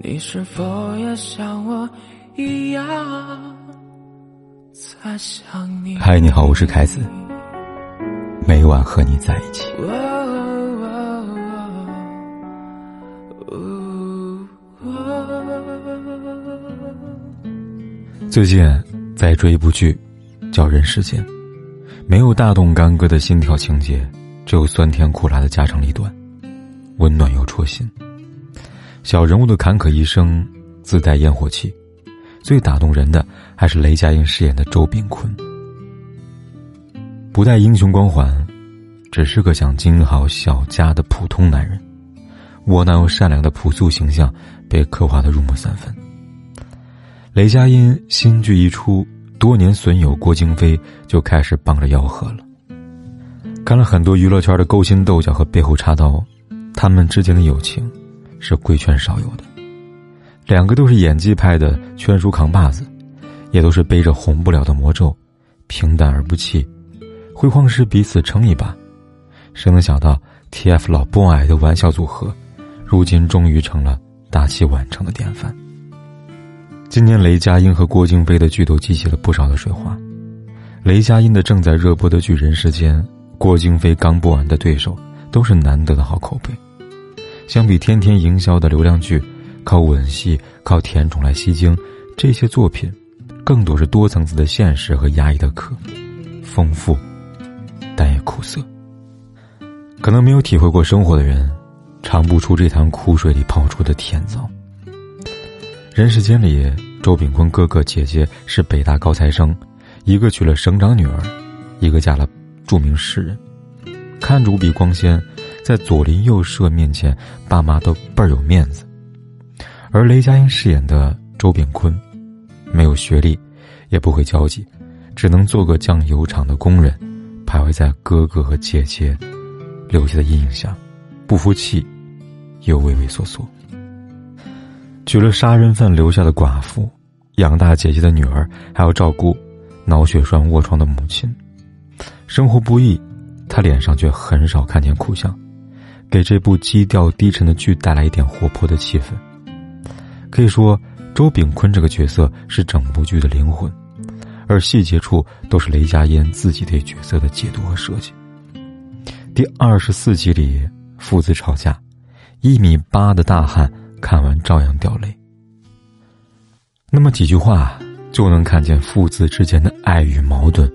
你是否也像我一样在想你？嗨，你好，我是凯子，每晚和你在一起。最近在追一部剧，叫《人世间》，没有大动干戈的心跳情节，只有酸甜苦辣的家长里短，温暖又戳心。小人物的坎坷一生自带烟火气，最打动人的还是雷佳音饰演的周秉昆，不带英雄光环，只是个想经营好小家的普通男人，窝囊又善良的朴素形象被刻画的入木三分。雷佳音新剧一出，多年损友郭京飞就开始帮着吆喝了。看了很多娱乐圈的勾心斗角和背后插刀，他们之间的友情。是贵圈少有的，两个都是演技派的圈叔扛把子，也都是背着红不了的魔咒，平淡而不弃，辉煌时彼此撑一把。谁能想到 TF 老 boy 的玩笑组合，如今终于成了大器晚成的典范。今年雷佳音和郭京飞的剧都激起了不少的水花，雷佳音的正在热播的剧《人世间》，郭京飞刚播完的对手，都是难得的好口碑。相比天天营销的流量剧，靠吻戏、靠甜宠来吸睛，这些作品，更多是多层次的现实和压抑的壳，丰富，但也苦涩。可能没有体会过生活的人，尝不出这潭苦水里泡出的甜枣。人世间里，周秉昆哥哥姐姐是北大高材生，一个娶了省长女儿，一个嫁了著名诗人，看着无比光鲜。在左邻右舍面前，爸妈都倍儿有面子。而雷佳音饰演的周炳坤，没有学历，也不会交际，只能做个酱油厂的工人，徘徊在哥哥和姐姐留下的阴影下，不服气，又畏畏缩缩。娶了杀人犯留下的寡妇，养大姐姐的女儿，还要照顾脑血栓卧床的母亲，生活不易，他脸上却很少看见苦相。给这部基调低沉的剧带来一点活泼的气氛。可以说，周秉昆这个角色是整部剧的灵魂，而细节处都是雷佳音自己对角色的解读和设计。第二十四集里，父子吵架，一米八的大汉看完照样掉泪。那么几句话就能看见父子之间的爱与矛盾，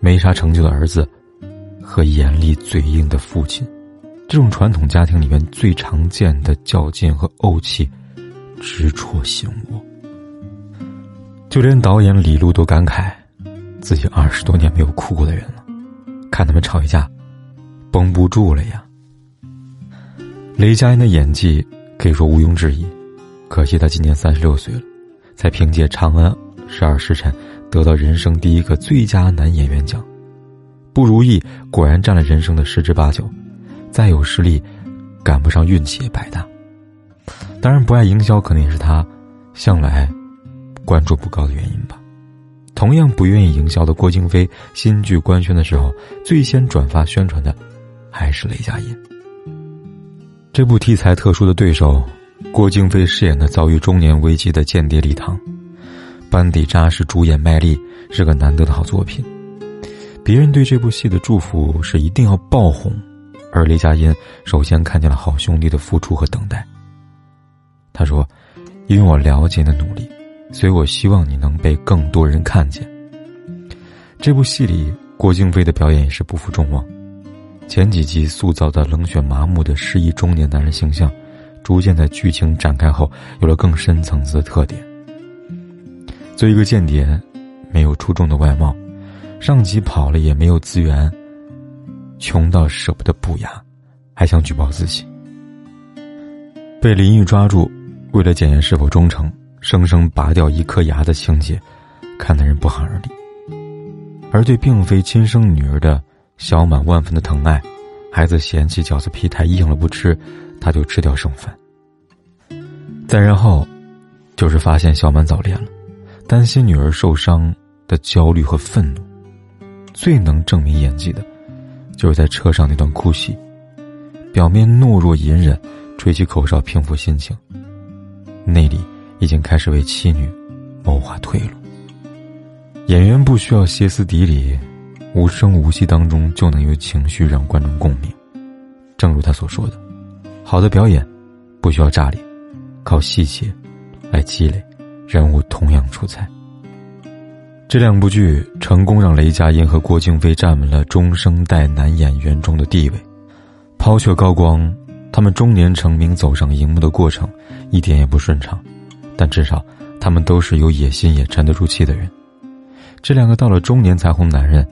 没啥成就的儿子，和严厉嘴硬的父亲。这种传统家庭里面最常见的较劲和怄气，直戳心窝。就连导演李路都感慨，自己二十多年没有哭过的人了，看他们吵一架，绷不住了呀。雷佳音的演技可以说毋庸置疑，可惜他今年三十六岁了，才凭借《长安十二时辰》得到人生第一个最佳男演员奖，不如意果然占了人生的十之八九。再有实力，赶不上运气也白搭。当然，不爱营销可能也是他向来关注不高的原因吧。同样不愿意营销的郭京飞，新剧官宣的时候，最先转发宣传的还是雷佳音。这部题材特殊的对手，郭京飞饰演的遭遇中年危机的间谍李唐，班底扎实，主演卖力，是个难得的好作品。别人对这部戏的祝福是一定要爆红。而雷佳音首先看见了好兄弟的付出和等待。他说：“因为我了解你的努力，所以我希望你能被更多人看见。”这部戏里，郭京飞的表演也是不负众望。前几集塑造的冷血麻木的失意中年男人形象，逐渐在剧情展开后有了更深层次的特点。作为一个间谍，没有出众的外貌，上级跑了也没有资源。穷到舍不得补牙，还想举报自己。被林玉抓住，为了检验是否忠诚，生生拔掉一颗牙的情节，看得人不寒而栗。而对并非亲生女儿的小满万分的疼爱，孩子嫌弃饺子皮太硬了不吃，他就吃掉剩饭。再然后，就是发现小满早恋了，担心女儿受伤的焦虑和愤怒，最能证明演技的。就在车上那段哭戏，表面懦弱隐忍，吹起口哨平复心情，内里已经开始为妻女谋划退路。演员不需要歇斯底里，无声无息当中就能有情绪让观众共鸣。正如他所说的，好的表演不需要炸裂，靠细节来积累，人物同样出彩。这两部剧成功让雷佳音和郭京飞站稳了中生代男演员中的地位。抛却高光，他们中年成名走上荧幕的过程一点也不顺畅，但至少他们都是有野心也沉得住气的人。这两个到了中年才红男人，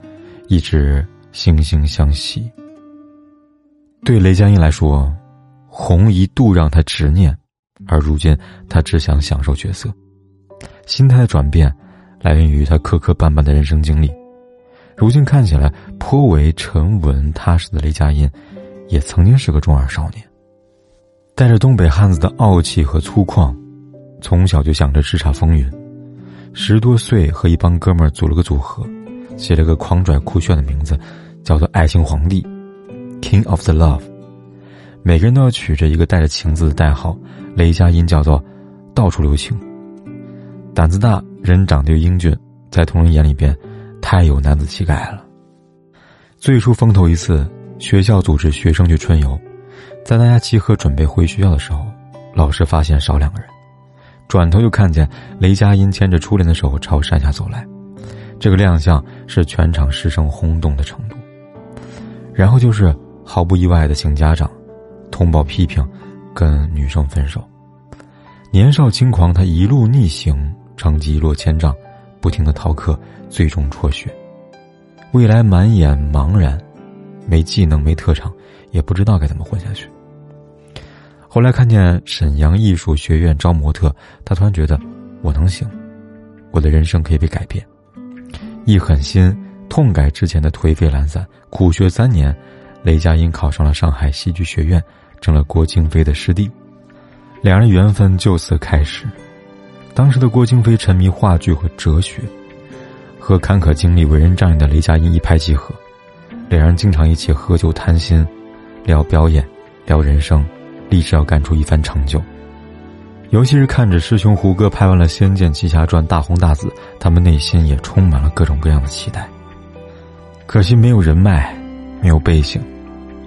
一直惺惺相惜。对雷佳音来说，红一度让他执念，而如今他只想享受角色。心态的转变，来源于他磕磕绊绊的人生经历。如今看起来颇为沉稳踏实的雷佳音。也曾经是个中二少年，带着东北汉子的傲气和粗犷，从小就想着叱咤风云。十多岁和一帮哥们儿组了个组合，起了个狂拽酷炫的名字，叫做“爱情皇帝 ”（King of the Love）。每个人都要取着一个带着“情”字的代号。雷佳音叫做“到处留情”。胆子大，人长得又英俊，在同人眼里边，太有男子气概了。最初风头一次。学校组织学生去春游，在大家集合准备回学校的时候，老师发现少两个人，转头就看见雷佳音牵着初恋的手朝山下走来，这个亮相是全场师生轰动的程度。然后就是毫不意外的请家长，通报批评，跟女生分手。年少轻狂，他一路逆行，成绩一落千丈，不停的逃课，最终辍学，未来满眼茫然。没技能，没特长，也不知道该怎么混下去。后来看见沈阳艺术学院招模特，他突然觉得我能行，我的人生可以被改变。一狠心，痛改之前的颓废懒散，苦学三年，雷佳音考上了上海戏剧学院，成了郭京飞的师弟，两人缘分就此开始。当时的郭京飞沉迷话剧和哲学，和坎坷经历、为人仗义的雷佳音一拍即合。两人经常一起喝酒谈心，聊表演，聊人生，立志要干出一番成就。尤其是看着师兄胡歌拍完了《仙剑奇侠传》大红大紫，他们内心也充满了各种各样的期待。可惜没有人脉，没有背景，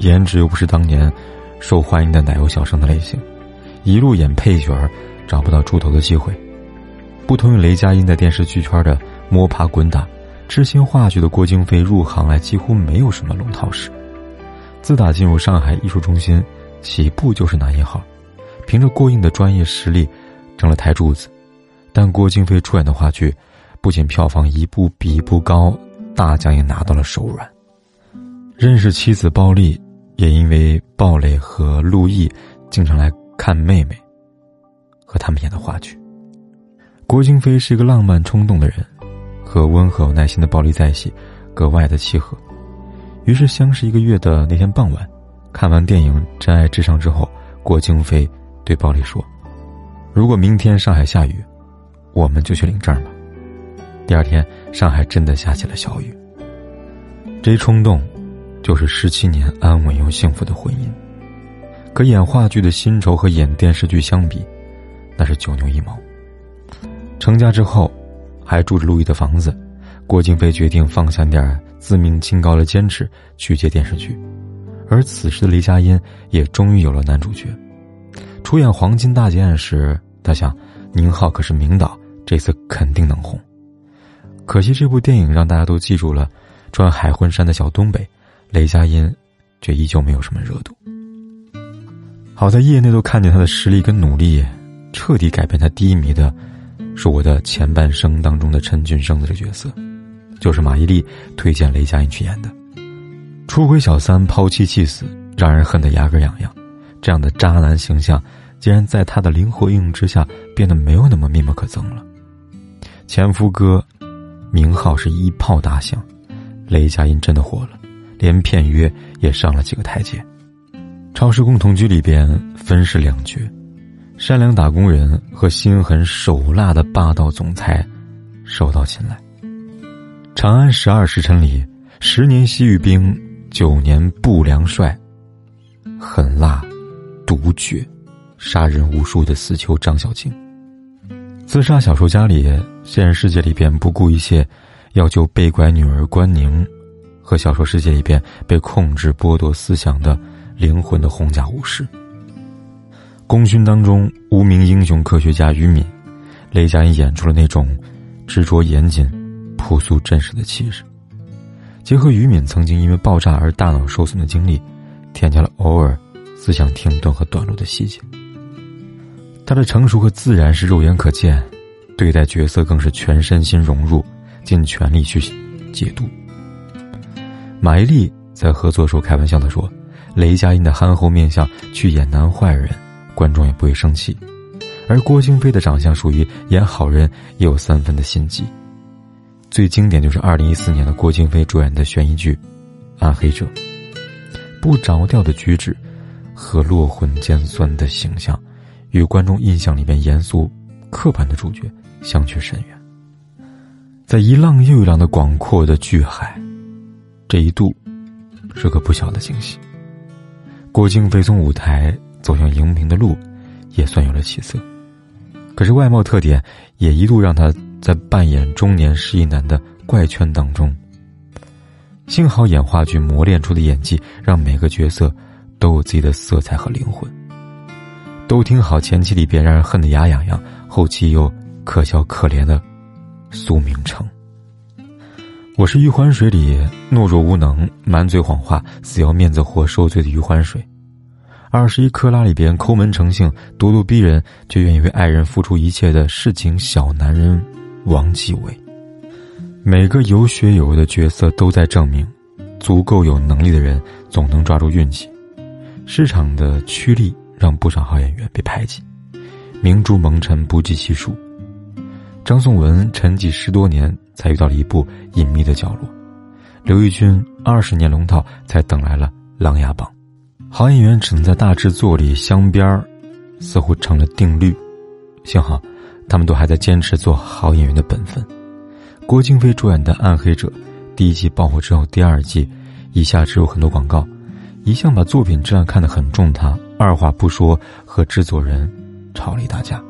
颜值又不是当年受欢迎的奶油小生的类型，一路演配角，找不到出头的机会。不同于雷佳音在电视剧圈的摸爬滚打。知心话剧的郭京飞入行来几乎没有什么龙套式，自打进入上海艺术中心，起步就是男一号，凭着过硬的专业实力，成了台柱子。但郭京飞出演的话剧，不仅票房一部比一部高，大奖也拿到了手软。认识妻子鲍丽，也因为鲍蕾和陆毅经常来看妹妹，和他们演的话剧。郭京飞是一个浪漫冲动的人。和温和有耐心的暴力在一起，格外的契合。于是相识一个月的那天傍晚，看完电影《真爱至上》之后，郭京飞对暴力说：“如果明天上海下雨，我们就去领证吧。”第二天，上海真的下起了小雨。这一冲动，就是十七年安稳又幸福的婚姻。可演话剧的薪酬和演电视剧相比，那是九牛一毛。成家之后。还住着陆毅的房子，郭京飞决定放下点自命清高的坚持，去接电视剧。而此时的雷佳音也终于有了男主角，出演《黄金大劫案》时，他想，宁浩可是名导，这次肯定能红。可惜这部电影让大家都记住了穿海魂衫的小东北，雷佳音却依旧没有什么热度。好在业内都看见他的实力跟努力，彻底改变他低迷的。是我的前半生当中的陈俊生的这个角色，就是马伊琍推荐雷佳音去演的。出轨小三抛妻弃子，让人恨得牙根痒痒。这样的渣男形象，竟然在他的灵活应用之下，变得没有那么面目可憎了。前夫哥，名号是一炮打响，雷佳音真的火了，连片约也上了几个台阶。超市共同居里边分饰两角。善良打工人和心狠手辣的霸道总裁，手到擒来。长安十二时辰里，十年西域兵，九年不良帅。狠辣，毒绝，杀人无数的死囚张小青。自杀小说家里，现实世界里边不顾一切要救被拐女儿关宁，和小说世界里边被控制剥夺思想的灵魂的红甲武士。功勋当中，无名英雄科学家于敏，雷佳音演出了那种执着严谨、朴素真实的气质。结合于敏曾经因为爆炸而大脑受损的经历，添加了偶尔思想停顿和短路的细节。他的成熟和自然是肉眼可见，对待角色更是全身心融入，尽全力去解读。马伊琍在合作时候开玩笑的说：“雷佳音的憨厚面相去演男坏人，观众也不会生气；而郭京飞的长相属于演好人，也有三分的心机。”最经典就是二零一四年的郭京飞主演的悬疑剧《暗黑者》，不着调的举止和落魂尖酸的形象，与观众印象里边严肃、刻板的主角相去甚远。在一浪又一浪的广阔的巨海，这一度是个不小的惊喜。郭京飞从舞台走向荧屏的路，也算有了起色。可是外貌特点也一度让他。在扮演中年失意男的怪圈当中，幸好演话剧磨练出的演技，让每个角色都有自己的色彩和灵魂。都挺好，前期里边让人恨得牙痒痒，后期又可笑可怜的苏明成。我是余欢水里懦弱无能、满嘴谎话、死要面子活受罪的余欢水。二十一克拉里边抠门成性、咄咄逼人，却愿意为爱人付出一切的市井小男人。王继伟，每个有血有肉的角色都在证明，足够有能力的人总能抓住运气。市场的趋利让不少好演员被排挤，明珠蒙尘不计其数。张颂文沉寂十多年才遇到了一部隐秘的角落，刘奕君二十年龙套才等来了《琅琊榜》。好演员只能在大制作里镶边儿，似乎成了定律。幸好。他们都还在坚持做好演员的本分。郭京飞主演的《暗黑者》，第一季爆火之后，第二季以下只有很多广告，一向把作品质量看得很重，他二话不说和制作人吵了一大架。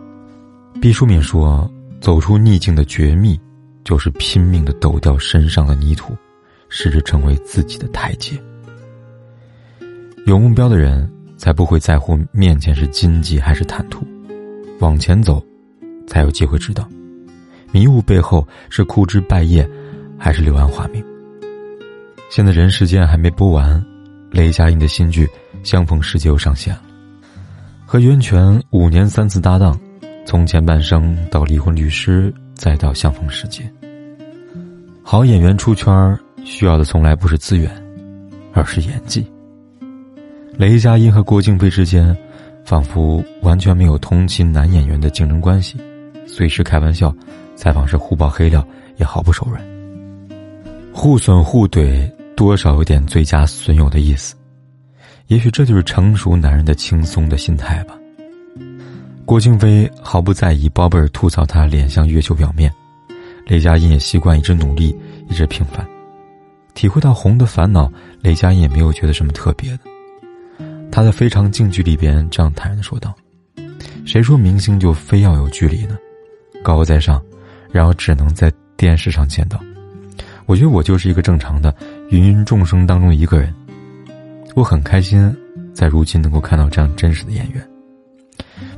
毕淑敏说：“走出逆境的绝密，就是拼命的抖掉身上的泥土，试着成为自己的台阶。有目标的人，才不会在乎面前是荆棘还是坦途，往前走。”才有机会知道，迷雾背后是枯枝败叶，还是柳暗花明。现在人世间还没播完，雷佳音的新剧《相逢时节》又上线了。和袁泉五年三次搭档，从前半生到离婚律师，再到相逢时节。好演员出圈需要的从来不是资源，而是演技。雷佳音和郭京飞之间，仿佛完全没有同期男演员的竞争关系。随时开玩笑，采访时互爆黑料也毫不手软。互损互怼，多少有点最佳损友的意思。也许这就是成熟男人的轻松的心态吧。郭京飞毫不在意包贝尔吐槽他脸像月球表面，雷佳音也习惯一直努力，一直平凡。体会到红的烦恼，雷佳音也没有觉得什么特别的。他在《非常近距离》里边这样坦然的说道：“谁说明星就非要有距离呢？”高高在上，然后只能在电视上见到。我觉得我就是一个正常的芸芸众生当中一个人。我很开心，在如今能够看到这样真实的演员。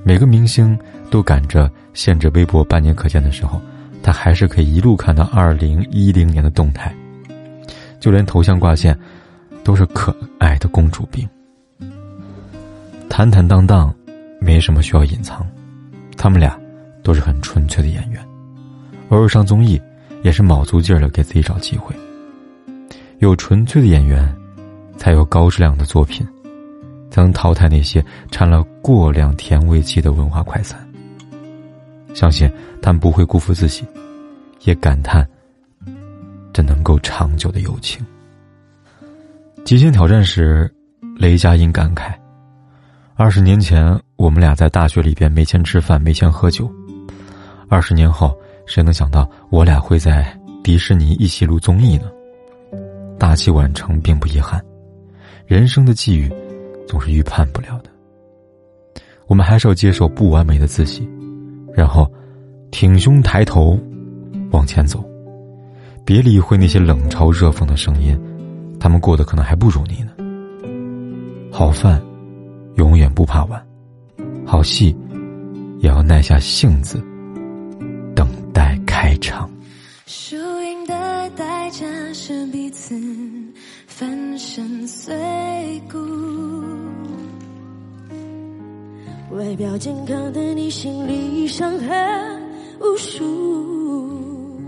每个明星都赶着限制微博半年可见的时候，他还是可以一路看到二零一零年的动态。就连头像挂线，都是可爱的公主病。坦坦荡荡，没什么需要隐藏。他们俩。都是很纯粹的演员，偶尔上综艺，也是卯足劲儿的给自己找机会。有纯粹的演员，才有高质量的作品，才能淘汰那些掺了过量甜味剂的文化快餐。相信他们不会辜负自己，也感叹这能够长久的友情。极限挑战时，雷佳音感慨：二十年前，我们俩在大学里边没钱吃饭，没钱喝酒。二十年后，谁能想到我俩会在迪士尼一起录综艺呢？大器晚成并不遗憾，人生的际遇总是预判不了的。我们还是要接受不完美的自己，然后挺胸抬头往前走，别理会那些冷嘲热讽的声音，他们过得可能还不如你呢。好饭永远不怕晚，好戏也要耐下性子等待开场。输赢的代价是彼此粉身碎骨。外表健康的你，心里伤痕无数。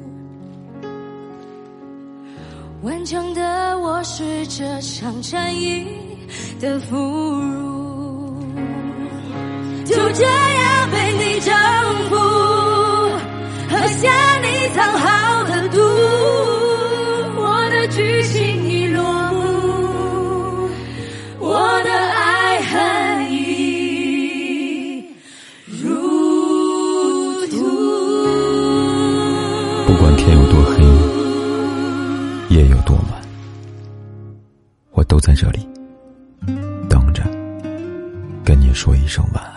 顽强的我是这场战役的俘虏，就这样被你征服，喝下你藏好的毒，我的剧情已落幕，我的爱恨已入土。不管天有多黑，夜有多晚，我都在这里等着，跟你说一声晚安。